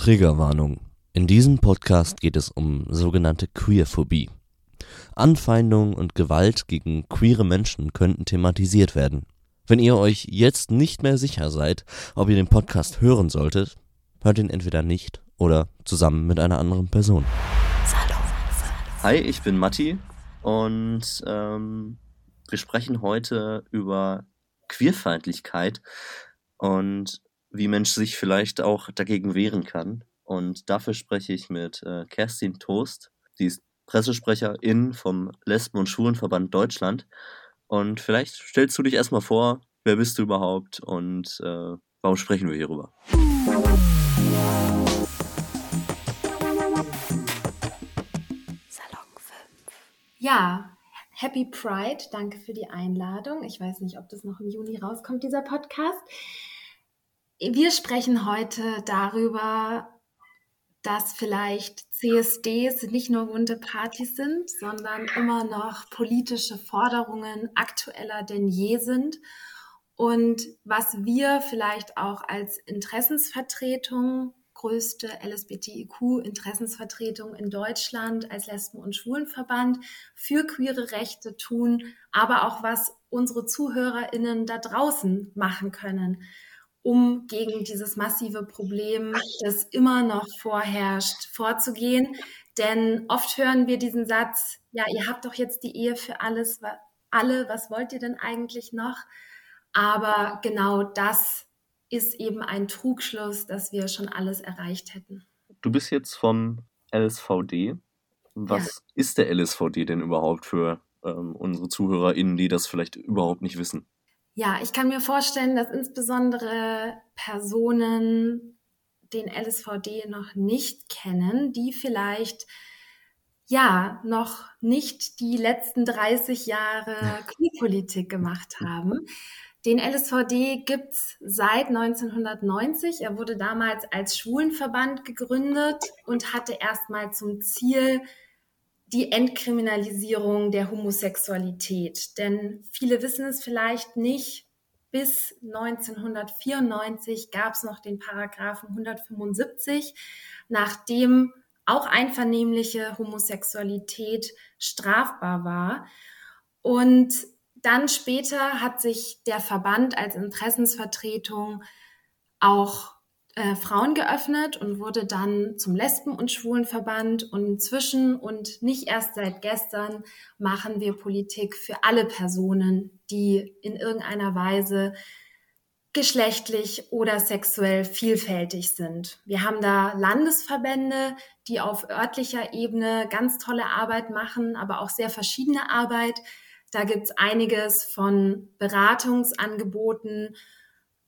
Triggerwarnung. In diesem Podcast geht es um sogenannte Queerphobie. Anfeindung und Gewalt gegen queere Menschen könnten thematisiert werden. Wenn ihr euch jetzt nicht mehr sicher seid, ob ihr den Podcast hören solltet, hört ihn entweder nicht oder zusammen mit einer anderen Person. Hi, ich bin Matti und ähm, wir sprechen heute über Queerfeindlichkeit und wie Mensch sich vielleicht auch dagegen wehren kann. Und dafür spreche ich mit äh, Kerstin Toast. Die ist Pressesprecherin vom Lesben- und Schwulenverband Deutschland. Und vielleicht stellst du dich erstmal vor, wer bist du überhaupt und äh, warum sprechen wir hierüber? Salon 5. Ja, Happy Pride, danke für die Einladung. Ich weiß nicht, ob das noch im Juni rauskommt, dieser Podcast. Wir sprechen heute darüber, dass vielleicht CSDs nicht nur bunte Partys sind, sondern immer noch politische Forderungen aktueller denn je sind. Und was wir vielleicht auch als Interessensvertretung, größte LSBTIQ-Interessensvertretung in Deutschland als Lesben- und Schwulenverband für queere Rechte tun, aber auch was unsere ZuhörerInnen da draußen machen können um gegen dieses massive Problem, das immer noch vorherrscht, vorzugehen. Denn oft hören wir diesen Satz, ja, ihr habt doch jetzt die Ehe für alles, alle, was wollt ihr denn eigentlich noch? Aber genau das ist eben ein Trugschluss, dass wir schon alles erreicht hätten. Du bist jetzt vom LSVD. Was ja. ist der LSVD denn überhaupt für ähm, unsere ZuhörerInnen, die das vielleicht überhaupt nicht wissen? Ja, ich kann mir vorstellen, dass insbesondere Personen den LSVD noch nicht kennen, die vielleicht ja noch nicht die letzten 30 Jahre Queerpolitik gemacht haben. Den LSVD gibt's seit 1990. Er wurde damals als Schwulenverband gegründet und hatte erstmal zum Ziel, die Entkriminalisierung der Homosexualität. Denn viele wissen es vielleicht nicht. Bis 1994 gab es noch den Paragraphen 175, nachdem auch einvernehmliche Homosexualität strafbar war. Und dann später hat sich der Verband als Interessensvertretung auch äh, Frauen geöffnet und wurde dann zum Lesben- und Schwulenverband. Und inzwischen und nicht erst seit gestern machen wir Politik für alle Personen, die in irgendeiner Weise geschlechtlich oder sexuell vielfältig sind. Wir haben da Landesverbände, die auf örtlicher Ebene ganz tolle Arbeit machen, aber auch sehr verschiedene Arbeit. Da gibt's einiges von Beratungsangeboten,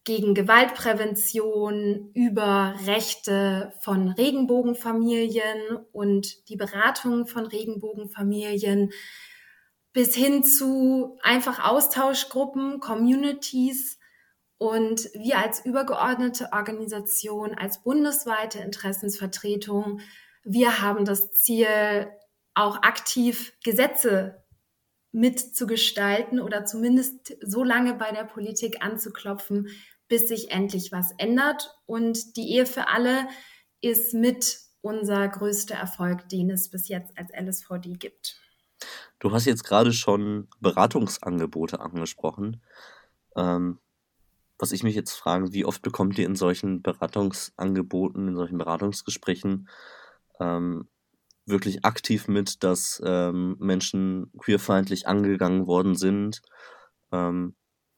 gegen Gewaltprävention, über Rechte von Regenbogenfamilien und die Beratung von Regenbogenfamilien bis hin zu einfach Austauschgruppen, Communities. Und wir als übergeordnete Organisation, als bundesweite Interessensvertretung, wir haben das Ziel, auch aktiv Gesetze mitzugestalten oder zumindest so lange bei der Politik anzuklopfen, bis sich endlich was ändert. Und die Ehe für alle ist mit unser größter Erfolg, den es bis jetzt als LSVD gibt. Du hast jetzt gerade schon Beratungsangebote angesprochen. Ähm, was ich mich jetzt frage, wie oft bekommt ihr in solchen Beratungsangeboten, in solchen Beratungsgesprächen ähm, wirklich aktiv mit, dass ähm, Menschen queerfeindlich angegangen worden sind? Ähm,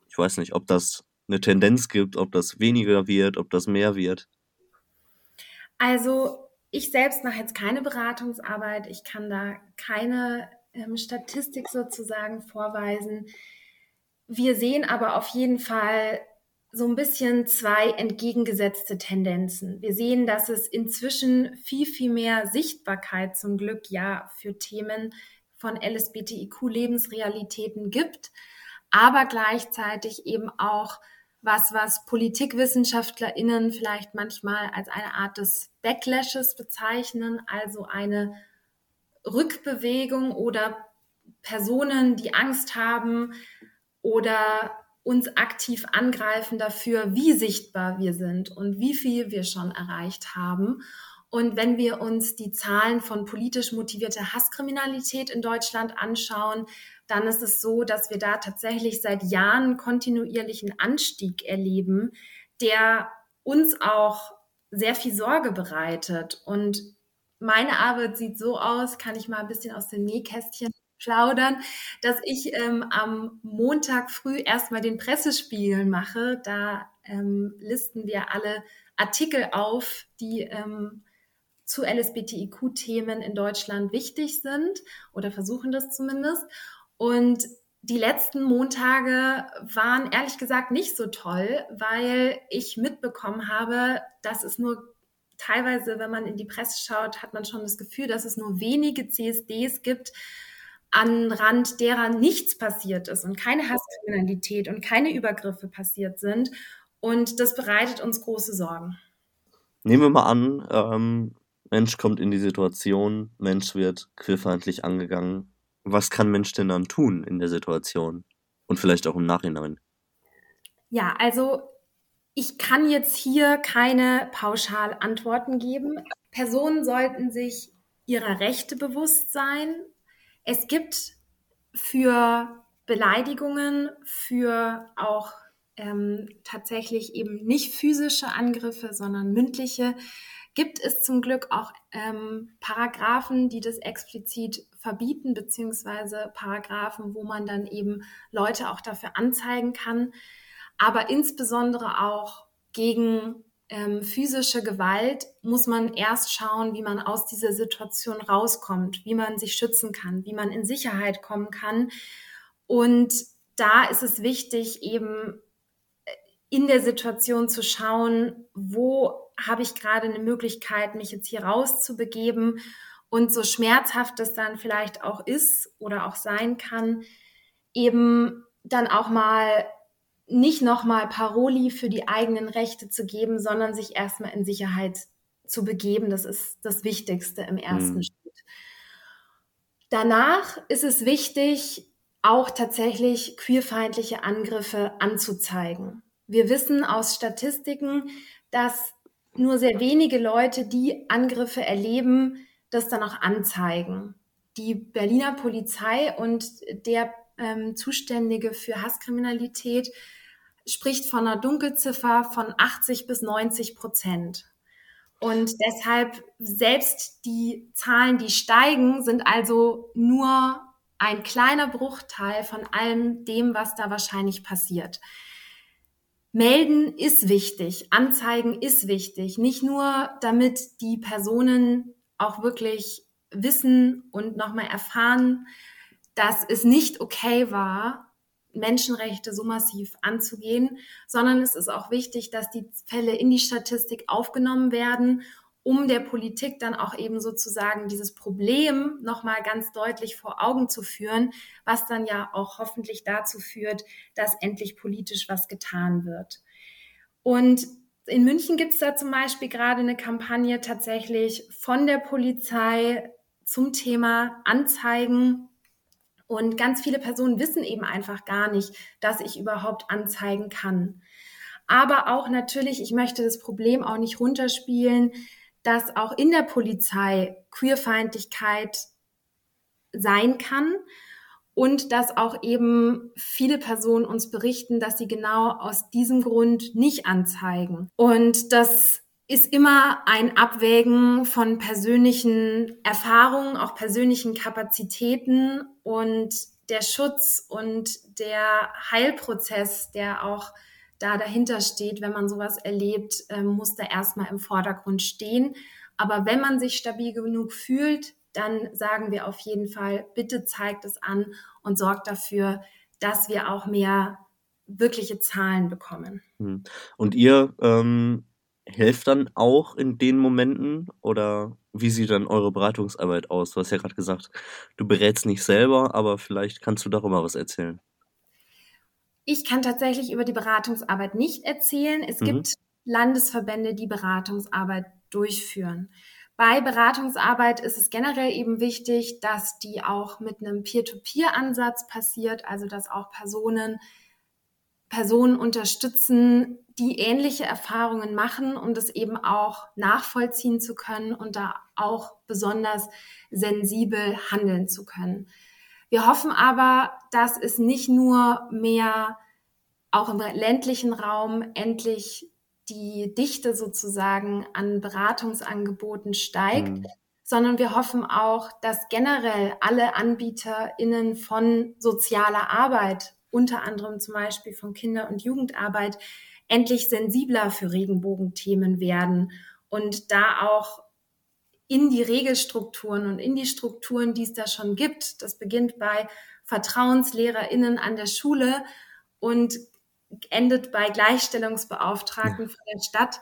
ich weiß nicht, ob das eine Tendenz gibt, ob das weniger wird, ob das mehr wird? Also ich selbst mache jetzt keine Beratungsarbeit. Ich kann da keine ähm, Statistik sozusagen vorweisen. Wir sehen aber auf jeden Fall so ein bisschen zwei entgegengesetzte Tendenzen. Wir sehen, dass es inzwischen viel, viel mehr Sichtbarkeit zum Glück ja für Themen von LSBTIQ-Lebensrealitäten gibt, aber gleichzeitig eben auch was, was PolitikwissenschaftlerInnen vielleicht manchmal als eine Art des Backlashes bezeichnen, also eine Rückbewegung oder Personen, die Angst haben oder uns aktiv angreifen dafür, wie sichtbar wir sind und wie viel wir schon erreicht haben. Und wenn wir uns die Zahlen von politisch motivierter Hasskriminalität in Deutschland anschauen, dann ist es so, dass wir da tatsächlich seit Jahren kontinuierlichen Anstieg erleben, der uns auch sehr viel Sorge bereitet. Und meine Arbeit sieht so aus, kann ich mal ein bisschen aus dem Nähkästchen plaudern, dass ich ähm, am Montag früh erstmal den Pressespiegel mache. Da ähm, listen wir alle Artikel auf, die ähm, zu LSBTIQ-Themen in Deutschland wichtig sind oder versuchen das zumindest. Und die letzten Montage waren ehrlich gesagt nicht so toll, weil ich mitbekommen habe, dass es nur teilweise, wenn man in die Presse schaut, hat man schon das Gefühl, dass es nur wenige CSDs gibt, an Rand derer nichts passiert ist und keine Hasskriminalität und keine Übergriffe passiert sind. Und das bereitet uns große Sorgen. Nehmen wir mal an, ähm, Mensch kommt in die Situation, Mensch wird queerfeindlich angegangen. Was kann Mensch denn dann tun in der Situation? Und vielleicht auch im Nachhinein? Ja, also ich kann jetzt hier keine Pauschalantworten geben. Personen sollten sich ihrer Rechte bewusst sein. Es gibt für Beleidigungen, für auch ähm, tatsächlich eben nicht physische Angriffe, sondern mündliche, gibt es zum Glück auch ähm, Paragraphen, die das explizit verbieten, beziehungsweise Paragraphen, wo man dann eben Leute auch dafür anzeigen kann, aber insbesondere auch gegen ähm, physische Gewalt muss man erst schauen, wie man aus dieser Situation rauskommt, wie man sich schützen kann, wie man in Sicherheit kommen kann. Und da ist es wichtig, eben in der Situation zu schauen, wo habe ich gerade eine Möglichkeit, mich jetzt hier rauszubegeben. Und so schmerzhaft es dann vielleicht auch ist oder auch sein kann, eben dann auch mal nicht nochmal Paroli für die eigenen Rechte zu geben, sondern sich erstmal in Sicherheit zu begeben. Das ist das Wichtigste im ersten mhm. Schritt. Danach ist es wichtig, auch tatsächlich queerfeindliche Angriffe anzuzeigen. Wir wissen aus Statistiken, dass nur sehr wenige Leute, die Angriffe erleben, das dann auch anzeigen. Die Berliner Polizei und der ähm, Zuständige für Hasskriminalität spricht von einer Dunkelziffer von 80 bis 90 Prozent. Und deshalb selbst die Zahlen, die steigen, sind also nur ein kleiner Bruchteil von allem dem, was da wahrscheinlich passiert. Melden ist wichtig, anzeigen ist wichtig, nicht nur damit die Personen auch wirklich wissen und nochmal erfahren, dass es nicht okay war, Menschenrechte so massiv anzugehen, sondern es ist auch wichtig, dass die Fälle in die Statistik aufgenommen werden, um der Politik dann auch eben sozusagen dieses Problem nochmal ganz deutlich vor Augen zu führen, was dann ja auch hoffentlich dazu führt, dass endlich politisch was getan wird. Und in München gibt es da zum Beispiel gerade eine Kampagne tatsächlich von der Polizei zum Thema Anzeigen und ganz viele Personen wissen eben einfach gar nicht, dass ich überhaupt anzeigen kann. Aber auch natürlich, ich möchte das Problem auch nicht runterspielen, dass auch in der Polizei Queerfeindlichkeit sein kann und dass auch eben viele Personen uns berichten, dass sie genau aus diesem Grund nicht anzeigen. Und das ist immer ein Abwägen von persönlichen Erfahrungen, auch persönlichen Kapazitäten und der Schutz und der Heilprozess, der auch da dahinter steht, wenn man sowas erlebt, ähm, muss da erstmal im Vordergrund stehen. Aber wenn man sich stabil genug fühlt, dann sagen wir auf jeden Fall, bitte zeigt es an und sorgt dafür, dass wir auch mehr wirkliche Zahlen bekommen. Hm. Und ihr ähm, helft dann auch in den Momenten oder wie sieht dann eure Beratungsarbeit aus? Du hast ja gerade gesagt, du berätst nicht selber, aber vielleicht kannst du darüber was erzählen. Ich kann tatsächlich über die Beratungsarbeit nicht erzählen. Es mhm. gibt Landesverbände, die Beratungsarbeit durchführen. Bei Beratungsarbeit ist es generell eben wichtig, dass die auch mit einem Peer-to-Peer-Ansatz passiert, also dass auch Personen Personen unterstützen, die ähnliche Erfahrungen machen, um das eben auch nachvollziehen zu können und da auch besonders sensibel handeln zu können. Wir hoffen aber, dass es nicht nur mehr auch im ländlichen Raum endlich die Dichte sozusagen an Beratungsangeboten steigt, mhm. sondern wir hoffen auch, dass generell alle AnbieterInnen von sozialer Arbeit, unter anderem zum Beispiel von Kinder- und Jugendarbeit, endlich sensibler für Regenbogenthemen werden und da auch in die Regelstrukturen und in die Strukturen, die es da schon gibt. Das beginnt bei VertrauenslehrerInnen an der Schule und endet bei Gleichstellungsbeauftragten von der Stadt,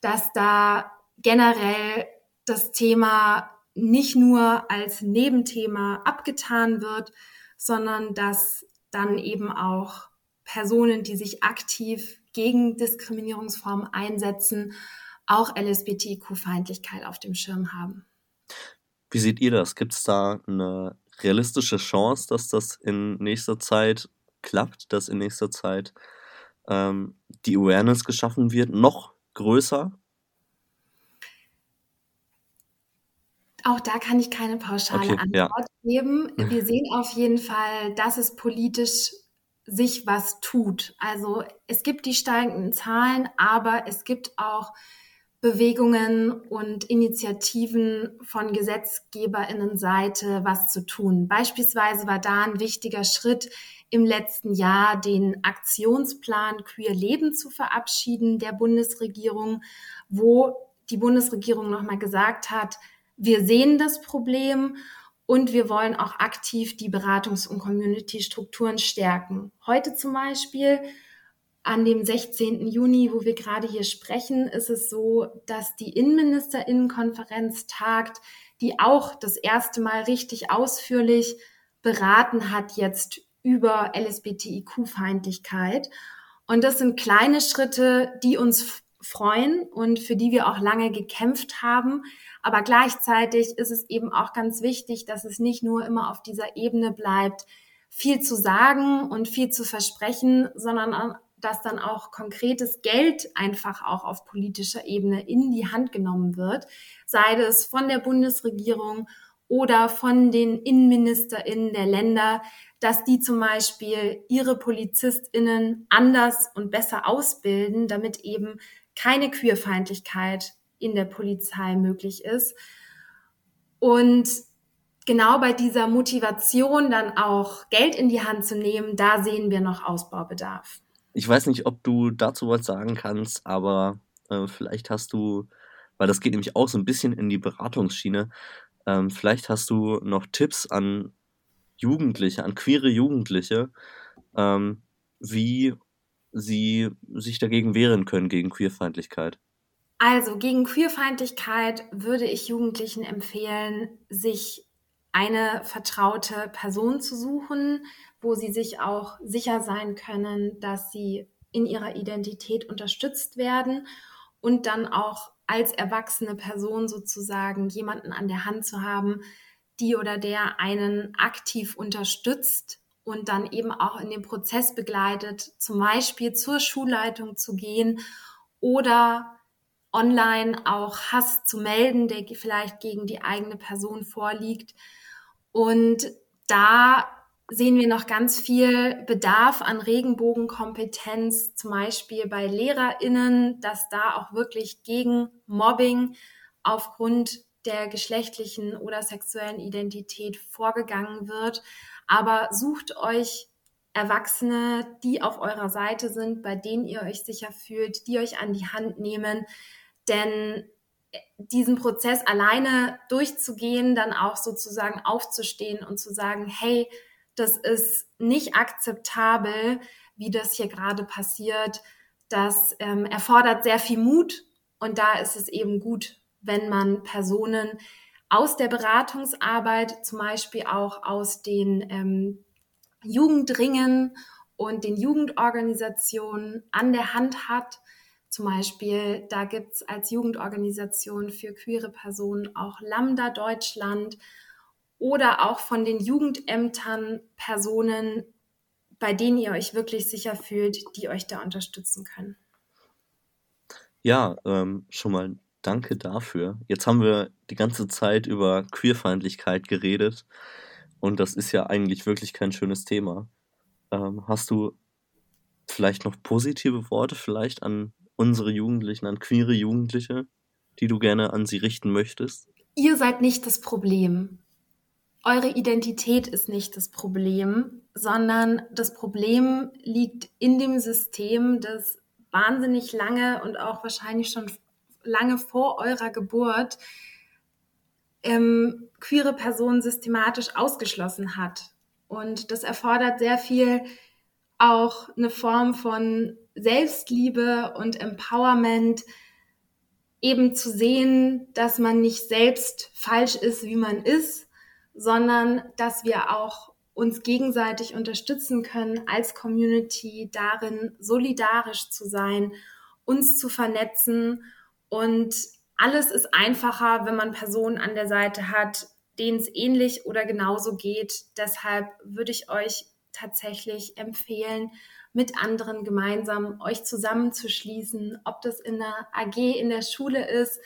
dass da generell das Thema nicht nur als Nebenthema abgetan wird, sondern dass dann eben auch Personen, die sich aktiv gegen Diskriminierungsformen einsetzen, auch LSBTQ-Feindlichkeit auf dem Schirm haben. Wie seht ihr das? Gibt es da eine realistische Chance, dass das in nächster Zeit klappt, dass in nächster Zeit ähm, die Awareness geschaffen wird, noch größer? Auch da kann ich keine pauschale okay, Antwort ja. geben. Wir sehen auf jeden Fall, dass es politisch sich was tut. Also es gibt die steigenden Zahlen, aber es gibt auch Bewegungen und Initiativen von Gesetzgeberinnenseite was zu tun. Beispielsweise war da ein wichtiger Schritt im letzten Jahr den Aktionsplan Queer Leben zu verabschieden der Bundesregierung, wo die Bundesregierung nochmal gesagt hat, wir sehen das Problem und wir wollen auch aktiv die Beratungs- und Community-Strukturen stärken. Heute zum Beispiel an dem 16. Juni, wo wir gerade hier sprechen, ist es so, dass die Innenministerinnenkonferenz tagt, die auch das erste Mal richtig ausführlich beraten hat jetzt über LSBTIQ-Feindlichkeit. Und das sind kleine Schritte, die uns freuen und für die wir auch lange gekämpft haben. Aber gleichzeitig ist es eben auch ganz wichtig, dass es nicht nur immer auf dieser Ebene bleibt, viel zu sagen und viel zu versprechen, sondern dass dann auch konkretes Geld einfach auch auf politischer Ebene in die Hand genommen wird, sei es von der Bundesregierung oder von den Innenministerinnen der Länder, dass die zum Beispiel ihre PolizistInnen anders und besser ausbilden, damit eben keine Queerfeindlichkeit in der Polizei möglich ist. Und genau bei dieser Motivation dann auch Geld in die Hand zu nehmen, da sehen wir noch Ausbaubedarf. Ich weiß nicht, ob du dazu was sagen kannst, aber äh, vielleicht hast du, weil das geht nämlich auch so ein bisschen in die Beratungsschiene, ähm, vielleicht hast du noch Tipps an Jugendliche, an queere Jugendliche, ähm, wie sie sich dagegen wehren können, gegen Queerfeindlichkeit. Also gegen Queerfeindlichkeit würde ich Jugendlichen empfehlen, sich eine vertraute Person zu suchen, wo sie sich auch sicher sein können, dass sie in ihrer Identität unterstützt werden und dann auch als erwachsene Person sozusagen jemanden an der Hand zu haben, die oder der einen aktiv unterstützt und dann eben auch in dem Prozess begleitet, zum Beispiel zur Schulleitung zu gehen oder online auch Hass zu melden, der vielleicht gegen die eigene Person vorliegt. Und da sehen wir noch ganz viel Bedarf an Regenbogenkompetenz, zum Beispiel bei LehrerInnen, dass da auch wirklich gegen Mobbing aufgrund der geschlechtlichen oder sexuellen Identität vorgegangen wird. Aber sucht euch Erwachsene, die auf eurer Seite sind, bei denen ihr euch sicher fühlt, die euch an die Hand nehmen. Denn diesen Prozess alleine durchzugehen, dann auch sozusagen aufzustehen und zu sagen, hey, das ist nicht akzeptabel, wie das hier gerade passiert. Das ähm, erfordert sehr viel Mut und da ist es eben gut, wenn man Personen aus der Beratungsarbeit, zum Beispiel auch aus den ähm, Jugendringen und den Jugendorganisationen an der Hand hat. Zum Beispiel, da gibt es als Jugendorganisation für queere Personen auch Lambda Deutschland oder auch von den Jugendämtern Personen, bei denen ihr euch wirklich sicher fühlt, die euch da unterstützen können. Ja, ähm, schon mal danke dafür. Jetzt haben wir die ganze Zeit über Queerfeindlichkeit geredet und das ist ja eigentlich wirklich kein schönes Thema. Ähm, hast du vielleicht noch positive Worte vielleicht an unsere Jugendlichen, an queere Jugendliche, die du gerne an sie richten möchtest? Ihr seid nicht das Problem. Eure Identität ist nicht das Problem, sondern das Problem liegt in dem System, das wahnsinnig lange und auch wahrscheinlich schon lange vor eurer Geburt ähm, queere Personen systematisch ausgeschlossen hat. Und das erfordert sehr viel auch eine Form von Selbstliebe und Empowerment, eben zu sehen, dass man nicht selbst falsch ist, wie man ist, sondern dass wir auch uns gegenseitig unterstützen können als Community darin, solidarisch zu sein, uns zu vernetzen und alles ist einfacher, wenn man Personen an der Seite hat, denen es ähnlich oder genauso geht. Deshalb würde ich euch tatsächlich empfehlen, mit anderen gemeinsam euch zusammenzuschließen, ob das in der AG in der Schule ist,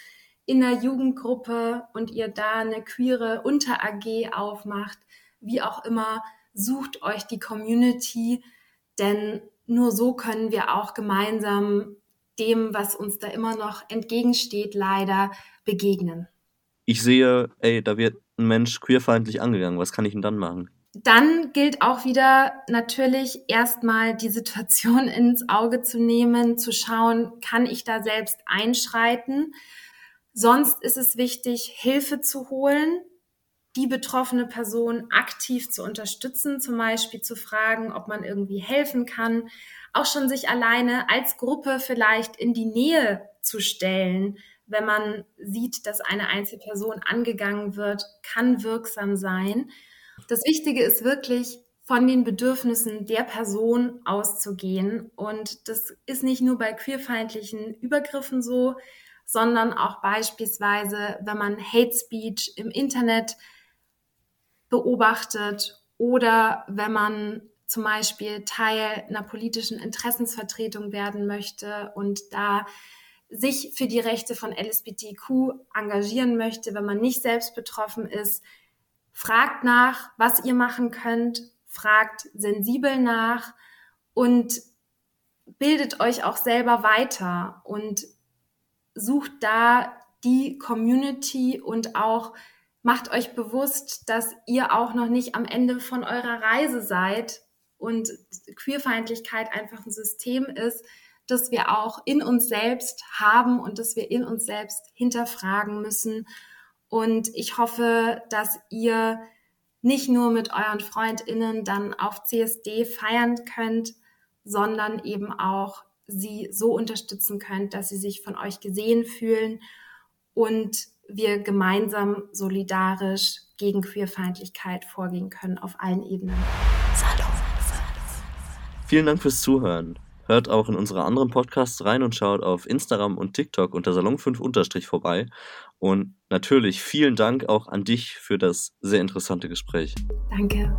in der Jugendgruppe und ihr da eine queere Unter-AG aufmacht, wie auch immer, sucht euch die Community, denn nur so können wir auch gemeinsam dem, was uns da immer noch entgegensteht, leider begegnen. Ich sehe, ey, da wird ein Mensch queerfeindlich angegangen. Was kann ich denn dann machen? Dann gilt auch wieder natürlich erstmal die Situation ins Auge zu nehmen, zu schauen, kann ich da selbst einschreiten? Sonst ist es wichtig, Hilfe zu holen, die betroffene Person aktiv zu unterstützen, zum Beispiel zu fragen, ob man irgendwie helfen kann, auch schon sich alleine als Gruppe vielleicht in die Nähe zu stellen, wenn man sieht, dass eine Einzelperson angegangen wird, kann wirksam sein. Das Wichtige ist wirklich, von den Bedürfnissen der Person auszugehen. Und das ist nicht nur bei queerfeindlichen Übergriffen so, sondern auch beispielsweise, wenn man Hate Speech im Internet beobachtet oder wenn man zum Beispiel Teil einer politischen Interessensvertretung werden möchte und da sich für die Rechte von LSBTQ engagieren möchte, wenn man nicht selbst betroffen ist, fragt nach, was ihr machen könnt, fragt sensibel nach und bildet euch auch selber weiter. Und sucht da die Community und auch macht euch bewusst, dass ihr auch noch nicht am Ende von eurer Reise seid und Queerfeindlichkeit einfach ein System ist, das wir auch in uns selbst haben und das wir in uns selbst hinterfragen müssen. Und ich hoffe, dass ihr nicht nur mit euren Freundinnen dann auf CSD feiern könnt, sondern eben auch sie so unterstützen könnt, dass sie sich von euch gesehen fühlen und wir gemeinsam solidarisch gegen Queerfeindlichkeit vorgehen können auf allen Ebenen. Vielen Dank fürs Zuhören. Hört auch in unsere anderen Podcasts rein und schaut auf Instagram und TikTok unter Salon5 vorbei. Und natürlich vielen Dank auch an dich für das sehr interessante Gespräch. Danke.